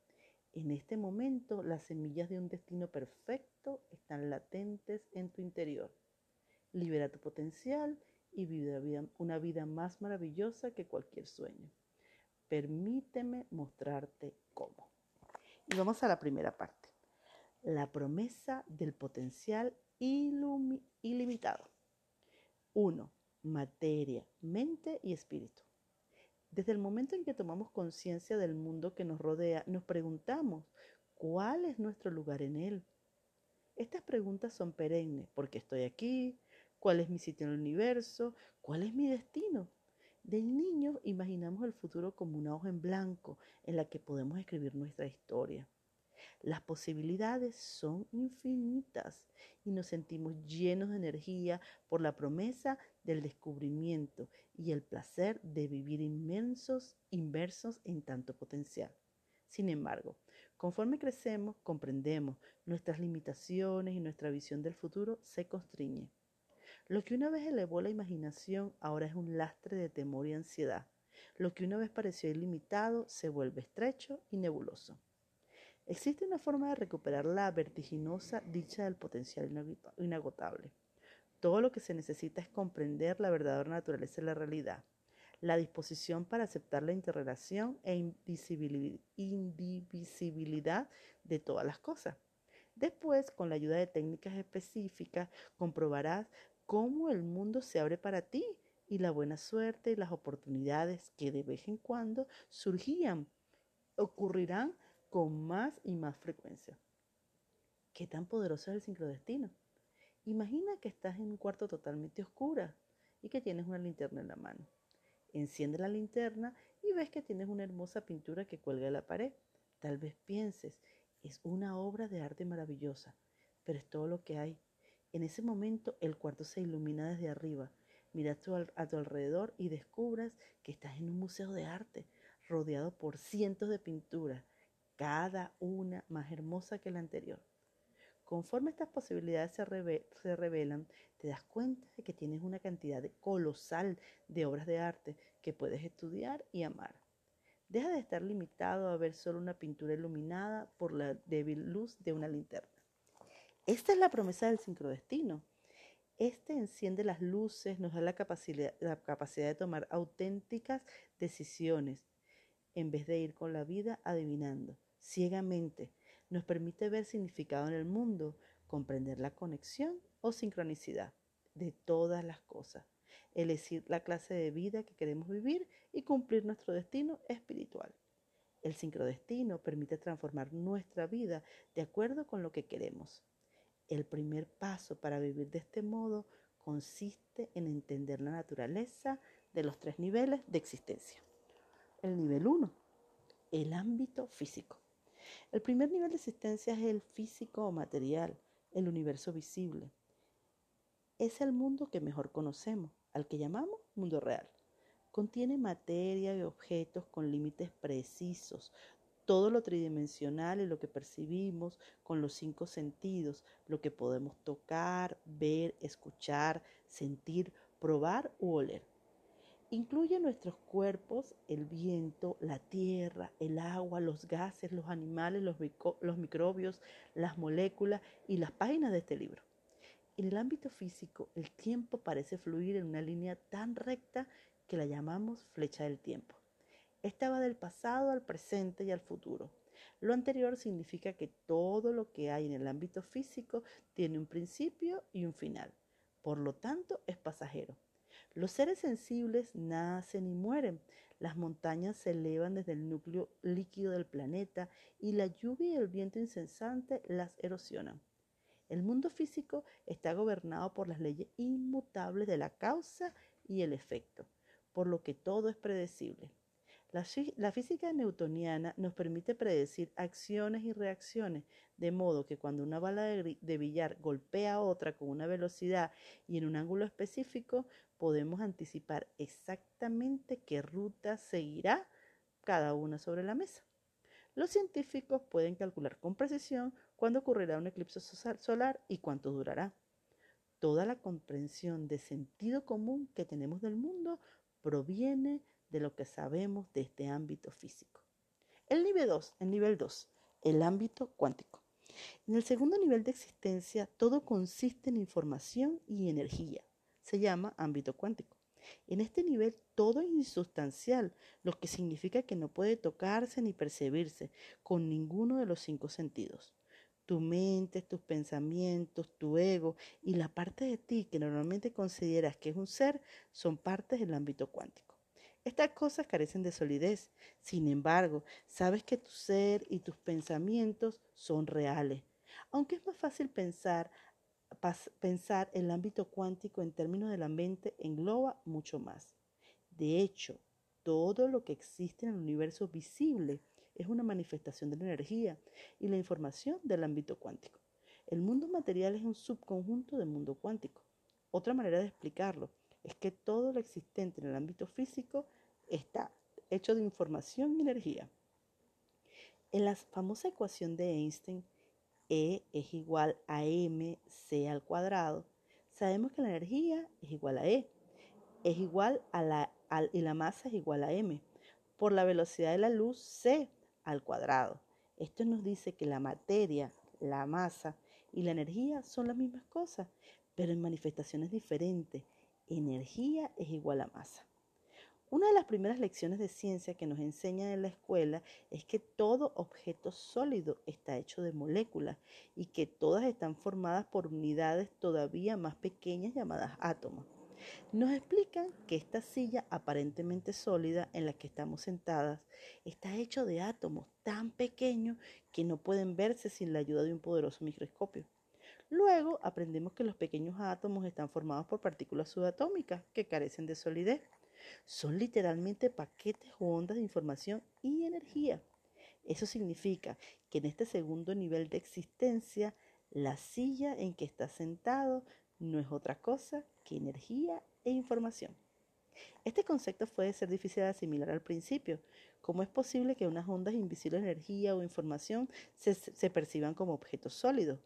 En este momento, las semillas de un destino perfecto están latentes en tu interior. Libera tu potencial y vive una vida más maravillosa que cualquier sueño. Permíteme mostrarte cómo. Y vamos a la primera parte. La promesa del potencial ilimitado. 1 materia, mente y espíritu. Desde el momento en que tomamos conciencia del mundo que nos rodea, nos preguntamos, ¿cuál es nuestro lugar en él? Estas preguntas son perennes. ¿Por qué estoy aquí? ¿Cuál es mi sitio en el universo? ¿Cuál es mi destino? De niños imaginamos el futuro como una hoja en blanco en la que podemos escribir nuestra historia. Las posibilidades son infinitas y nos sentimos llenos de energía por la promesa del descubrimiento y el placer de vivir inmensos, inversos en tanto potencial. Sin embargo, conforme crecemos, comprendemos nuestras limitaciones y nuestra visión del futuro se constriñe. Lo que una vez elevó la imaginación ahora es un lastre de temor y ansiedad. Lo que una vez pareció ilimitado se vuelve estrecho y nebuloso. Existe una forma de recuperar la vertiginosa dicha del potencial inagotable. Todo lo que se necesita es comprender la verdadera naturaleza de la realidad, la disposición para aceptar la interrelación e indivisibilidad de todas las cosas. Después, con la ayuda de técnicas específicas, comprobarás cómo el mundo se abre para ti y la buena suerte y las oportunidades que de vez en cuando surgían ocurrirán con más y más frecuencia. ¿Qué tan poderoso es el sincrodestino? Imagina que estás en un cuarto totalmente oscuro y que tienes una linterna en la mano. Enciende la linterna y ves que tienes una hermosa pintura que cuelga de la pared. Tal vez pienses, es una obra de arte maravillosa, pero es todo lo que hay. En ese momento el cuarto se ilumina desde arriba. Miras a tu alrededor y descubras que estás en un museo de arte, rodeado por cientos de pinturas cada una más hermosa que la anterior. Conforme estas posibilidades se, revelan, te das cuenta de que tienes una cantidad colosal de obras de arte que puedes estudiar y amar. Deja de estar limitado a ver solo una pintura iluminada por la débil luz de una linterna. Esta es la promesa del sincrodestino. Este enciende las luces, nos da la capacidad, la capacidad de tomar auténticas decisiones en vez de ir con la vida adivinando ciegamente, nos permite ver significado en el mundo, comprender la conexión o sincronicidad de todas las cosas, elegir la clase de vida que queremos vivir y cumplir nuestro destino espiritual. El sincrodestino permite transformar nuestra vida de acuerdo con lo que queremos. El primer paso para vivir de este modo consiste en entender la naturaleza de los tres niveles de existencia. El nivel 1, el ámbito físico. El primer nivel de existencia es el físico o material, el universo visible. Es el mundo que mejor conocemos, al que llamamos mundo real. Contiene materia y objetos con límites precisos, todo lo tridimensional y lo que percibimos con los cinco sentidos, lo que podemos tocar, ver, escuchar, sentir, probar u oler. Incluye nuestros cuerpos, el viento, la tierra, el agua, los gases, los animales, los, microbios, las moléculas y las páginas de este libro. En el ámbito físico, el tiempo parece fluir en una línea tan recta que la llamamos flecha del tiempo. Esta va del pasado al presente y al futuro. Lo anterior significa que todo lo que hay en el ámbito físico tiene un principio y un final. Por lo tanto, es pasajero. Los seres sensibles nacen y mueren. Las montañas se elevan desde el núcleo líquido del planeta y la lluvia y el viento incesante las erosionan. El mundo físico está gobernado por las leyes inmutables de la causa y el efecto, por lo que todo es predecible. La, física newtoniana nos permite predecir acciones y reacciones, de modo que cuando una bala de, de billar golpea a otra con una velocidad y en un ángulo específico, podemos anticipar exactamente qué ruta seguirá cada una sobre la mesa. Los científicos pueden calcular con precisión cuándo ocurrirá un eclipse solar y cuánto durará. Toda la comprensión de sentido común que tenemos del mundo proviene de lo que sabemos de este ámbito físico. El nivel 2, el nivel 2, el ámbito cuántico. En el segundo nivel de existencia, todo consiste en información y energía. Se llama ámbito cuántico. En este nivel todo es insustancial, lo que significa que no puede tocarse ni percibirse con ninguno de los cinco sentidos. Tu mente, tus pensamientos, tu ego y la parte de ti que normalmente consideras que es un ser son partes del ámbito cuántico. Estas cosas carecen de solidez. Sin embargo, sabes que tu ser y tus pensamientos son reales. Aunque es más fácil pensar, pensar el ámbito cuántico en términos de la mente engloba mucho más. De hecho, todo lo que existe en el universo visible es una manifestación de la energía y la información del ámbito cuántico. El mundo material es un subconjunto del mundo cuántico. Otra manera de explicarlo es que todo lo existente en el ámbito físico está hecho de información y energía. En la famosa ecuación de Einstein, E es igual a mc al cuadrado, sabemos que la energía es igual a E, es igual a la, y la masa es igual a m, por la velocidad de la luz c al cuadrado. Esto nos dice que la materia, la masa y la energía son las mismas cosas, pero en manifestaciones diferentes energía es igual a masa. Una de las primeras lecciones de ciencia que nos enseñan en la escuela es que todo objeto sólido está hecho de moléculas y que todas están formadas por unidades todavía más pequeñas llamadas átomos. Nos explican que esta silla aparentemente sólida en la que estamos sentadas está hecho de átomos tan pequeños que no pueden verse sin la ayuda de un poderoso microscopio. Luego aprendemos que los pequeños átomos están formados por partículas subatómicas que carecen de solidez. Son literalmente paquetes o ondas de información y energía. Eso significa que en este segundo nivel de existencia, la silla en que estás sentado no es otra cosa que energía e información. Este concepto puede ser difícil de asimilar al principio. ¿Cómo es posible que unas ondas invisibles de energía o información se, se perciban como objetos sólidos?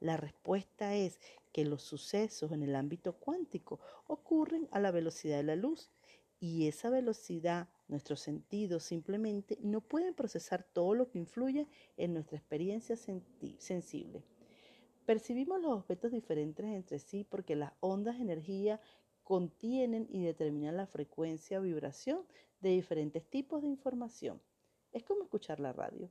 La respuesta es que los sucesos en el ámbito cuántico ocurren a la velocidad de la luz y esa velocidad, nuestros sentidos simplemente no pueden procesar todo lo que influye en nuestra experiencia sensible. Percibimos los objetos diferentes entre sí porque las ondas de energía contienen y determinan la frecuencia o vibración de diferentes tipos de información. Es como escuchar la radio.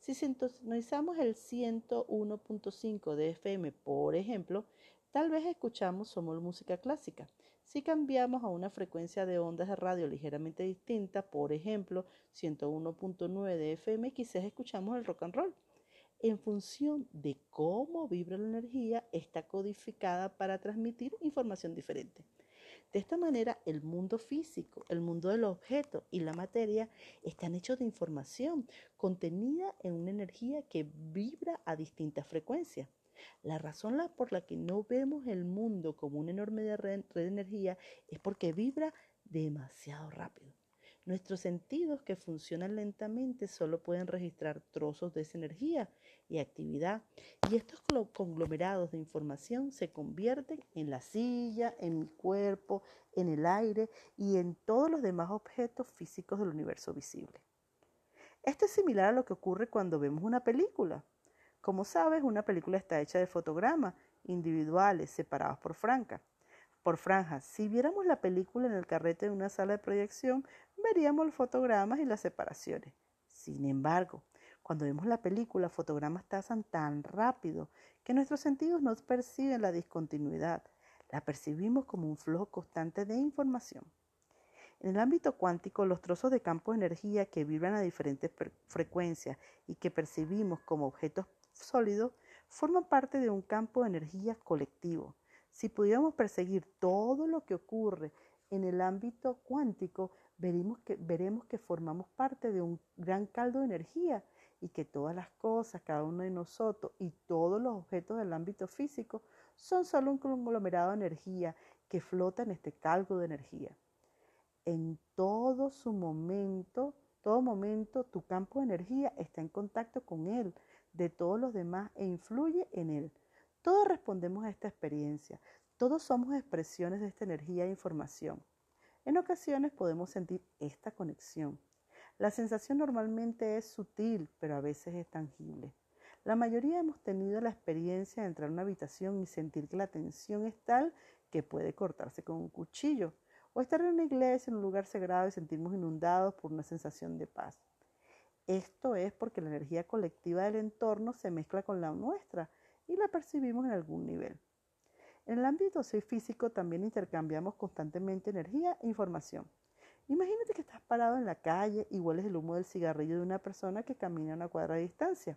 Si sintonizamos el 101.5 de FM, por ejemplo, tal vez escuchamos solo música clásica. Si cambiamos a una frecuencia de ondas de radio ligeramente distinta, por ejemplo, 101.9 de FM, quizás escuchamos el rock and roll. En función de cómo vibra la energía, está codificada para transmitir información diferente. De esta manera, el mundo físico, el mundo del objeto y la materia están hechos de información contenida en una energía que vibra a distintas frecuencias. La razón por la que no vemos el mundo como una enorme red de energía es porque vibra demasiado rápido. Nuestros sentidos que funcionan lentamente solo pueden registrar trozos de esa energía y actividad y estos conglomerados de información se convierten en la silla, en mi cuerpo, en el aire y en todos los demás objetos físicos del universo visible. Esto es similar a lo que ocurre cuando vemos una película. Como sabes, una película está hecha de fotogramas individuales separados por franjas por franjas. Si viéramos la película en el carrete de una sala de proyección, veríamos los fotogramas y las separaciones. Sin embargo, cuando vemos la película, fotogramas pasan tan rápido que nuestros sentidos no perciben la discontinuidad. La percibimos como un flujo constante de información. En el ámbito cuántico, los trozos de campo de energía que vibran a diferentes frecuencias y que percibimos como objetos sólidos forman parte de un campo de energía colectivo. Si pudiéramos perseguir todo lo que ocurre en el ámbito cuántico, veremos que, veremos que formamos parte de un gran caldo de energía y que todas las cosas, cada uno de nosotros y todos los objetos del ámbito físico son solo un conglomerado de energía que flota en este caldo de energía. En todo su momento, todo momento, tu campo de energía está en contacto con él, de todos los demás e influye en él. Todos respondemos a esta experiencia, todos somos expresiones de esta energía e información. En ocasiones podemos sentir esta conexión. La sensación normalmente es sutil, pero a veces es tangible. La mayoría hemos tenido la experiencia de entrar a una habitación y sentir que la tensión es tal que puede cortarse con un cuchillo, o estar en una iglesia, en un lugar sagrado y sentirnos inundados por una sensación de paz. Esto es porque la energía colectiva del entorno se mezcla con la nuestra y la percibimos en algún nivel. En el ámbito físico también intercambiamos constantemente energía e información. Imagínate que estás parado en la calle y hueles el humo del cigarrillo de una persona que camina a una cuadra de distancia.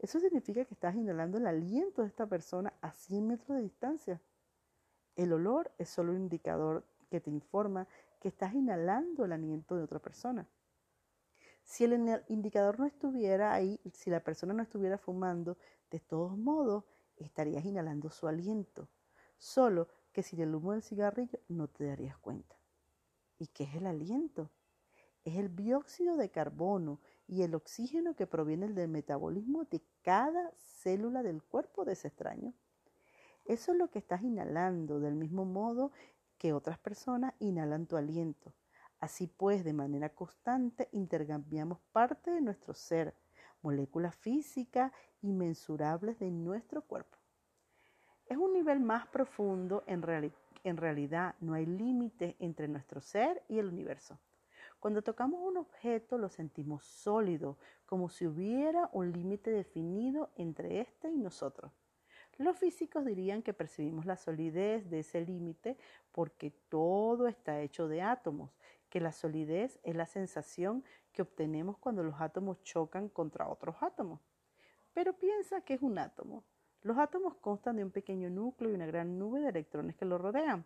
Eso significa que estás inhalando el aliento de esta persona a 100 metros de distancia. El olor es solo un indicador que te informa que estás inhalando el aliento de otra persona. Si el indicador no estuviera ahí, si la persona no estuviera fumando, de todos modos estarías inhalando su aliento solo que sin el humo del cigarrillo no te darías cuenta. ¿Y qué es el aliento? Es el dióxido de carbono y el oxígeno que proviene del metabolismo de cada célula del cuerpo de ese extraño. Eso es lo que estás inhalando, del mismo modo que otras personas inhalan tu aliento. Así pues, de manera constante intercambiamos parte de nuestro ser, moléculas físicas inmensurables de nuestro cuerpo. Es un nivel más profundo, en, realidad no hay límite entre nuestro ser y el universo. Cuando tocamos un objeto lo sentimos sólido, como si hubiera un límite definido entre éste y nosotros. Los físicos dirían que percibimos la solidez de ese límite porque todo está hecho de átomos, que la solidez es la sensación que obtenemos cuando los átomos chocan contra otros átomos. Pero piensa que es un átomo. Los átomos constan de un pequeño núcleo y una gran nube de electrones que lo rodean.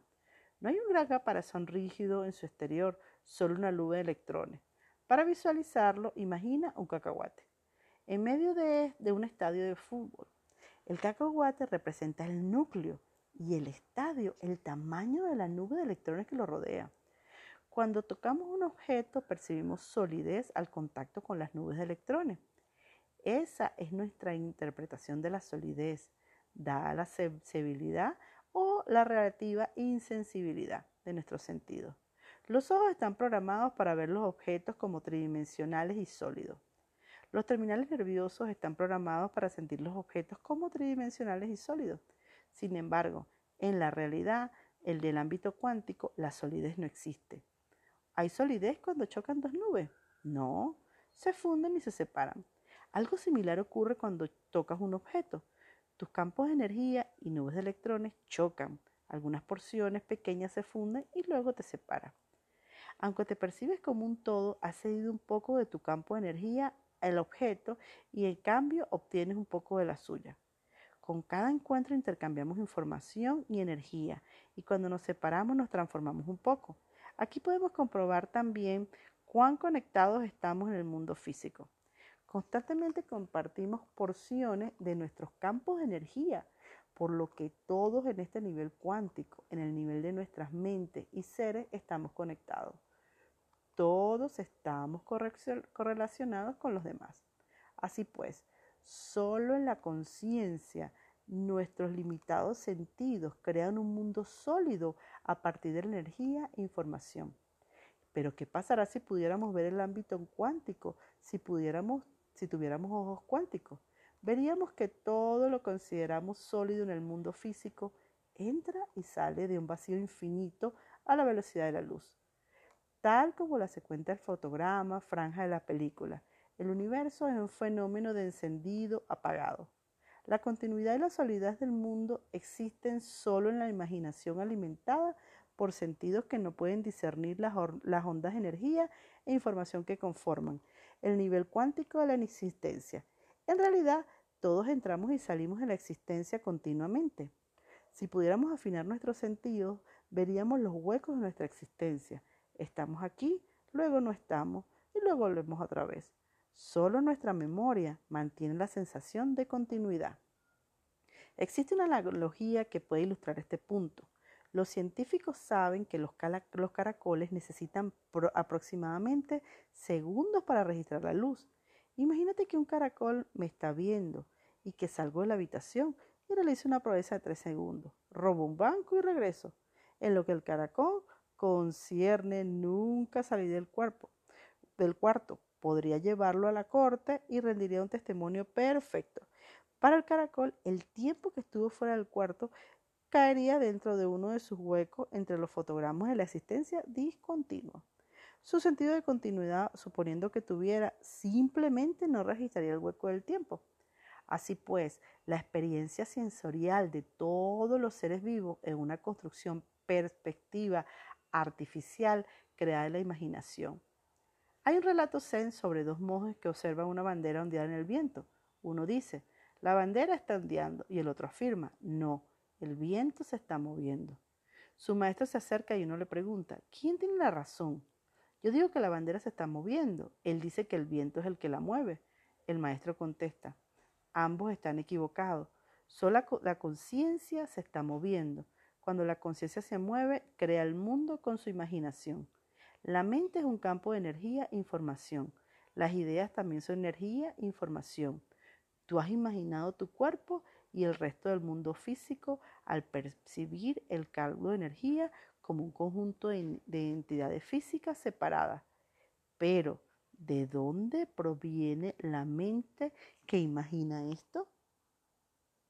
No hay un gran caparazón rígido en su exterior, solo una nube de electrones. Para visualizarlo, imagina un cacahuate. En medio de, de un estadio de fútbol, el cacahuate representa el núcleo y el estadio el tamaño de la nube de electrones que lo rodea. Cuando tocamos un objeto percibimos solidez al contacto con las nubes de electrones. Esa es nuestra interpretación de la solidez, dada la sensibilidad o la relativa insensibilidad de nuestros sentidos. Los ojos están programados para ver los objetos como tridimensionales y sólidos. Los terminales nerviosos están programados para sentir los objetos como tridimensionales y sólidos. Sin embargo, en la realidad, el del ámbito cuántico, la solidez no existe. ¿Hay solidez cuando chocan dos nubes? No, se funden y se separan. Algo similar ocurre cuando tocas un objeto. Tus campos de energía y nubes de electrones chocan. Algunas porciones pequeñas se funden y luego te separan. Aunque te percibes como un todo, has cedido un poco de tu campo de energía al objeto y en cambio obtienes un poco de la suya. Con cada encuentro intercambiamos información y energía y cuando nos separamos nos transformamos un poco. Aquí podemos comprobar también cuán conectados estamos en el mundo físico. Constantemente compartimos porciones de nuestros campos de energía, por lo que todos en este nivel cuántico, en el nivel de nuestras mentes y seres, estamos conectados. Todos estamos correlacionados con los demás. Así pues, solo en la conciencia, nuestros limitados sentidos crean un mundo sólido a partir de la energía e información. Pero ¿qué pasará si pudiéramos ver el ámbito cuántico? Si pudiéramos si tuviéramos ojos cuánticos, veríamos que todo lo consideramos sólido en el mundo físico entra y sale de un vacío infinito a la velocidad de la luz. Tal como la se cuenta el fotograma, franja de la película, el universo es un fenómeno de encendido apagado. La continuidad y la solidez del mundo existen solo en la imaginación alimentada por sentidos que no pueden discernir las, las ondas de energía e información que conforman el nivel cuántico de la existencia. En realidad, todos entramos y salimos de la existencia continuamente. Si pudiéramos afinar nuestros sentidos, veríamos los huecos de nuestra existencia. Estamos aquí, luego no estamos y luego volvemos otra vez. Solo nuestra memoria mantiene la sensación de continuidad. Existe una analogía que puede ilustrar este punto. Los científicos saben que los, caracoles necesitan aproximadamente segundos para registrar la luz. Imagínate que un caracol me está viendo y que salgo de la habitación y realizo una proeza de tres segundos. Robo un banco y regreso. En lo que el caracol concierne nunca salir del cuerpo, del cuarto. Podría llevarlo a la corte y rendiría un testimonio perfecto. Para el caracol, el tiempo que estuvo fuera del cuarto caería dentro de uno de sus huecos entre los fotogramas de la existencia discontinua. Su sentido de continuidad, suponiendo que tuviera, simplemente no registraría el hueco del tiempo. Así pues, la experiencia sensorial de todos los seres vivos es una construcción perspectiva artificial creada en la imaginación. Hay un relato zen sobre dos monjes que observan una bandera ondear en el viento. Uno dice, la bandera está ondeando y el otro afirma, no, el viento se está moviendo. Su maestro se acerca y uno le pregunta, ¿quién tiene la razón? Yo digo que la bandera se está moviendo. Él dice que el viento es el que la mueve. El maestro contesta, ambos están equivocados. Solo la conciencia se está moviendo. Cuando la conciencia se mueve, crea el mundo con su imaginación. La mente es un campo de energía e información. Las ideas también son energía e información. Tú has imaginado tu cuerpo y el resto del mundo físico al percibir el cargo de energía como un conjunto de, entidades físicas separadas. Pero, ¿de dónde proviene la mente que imagina esto?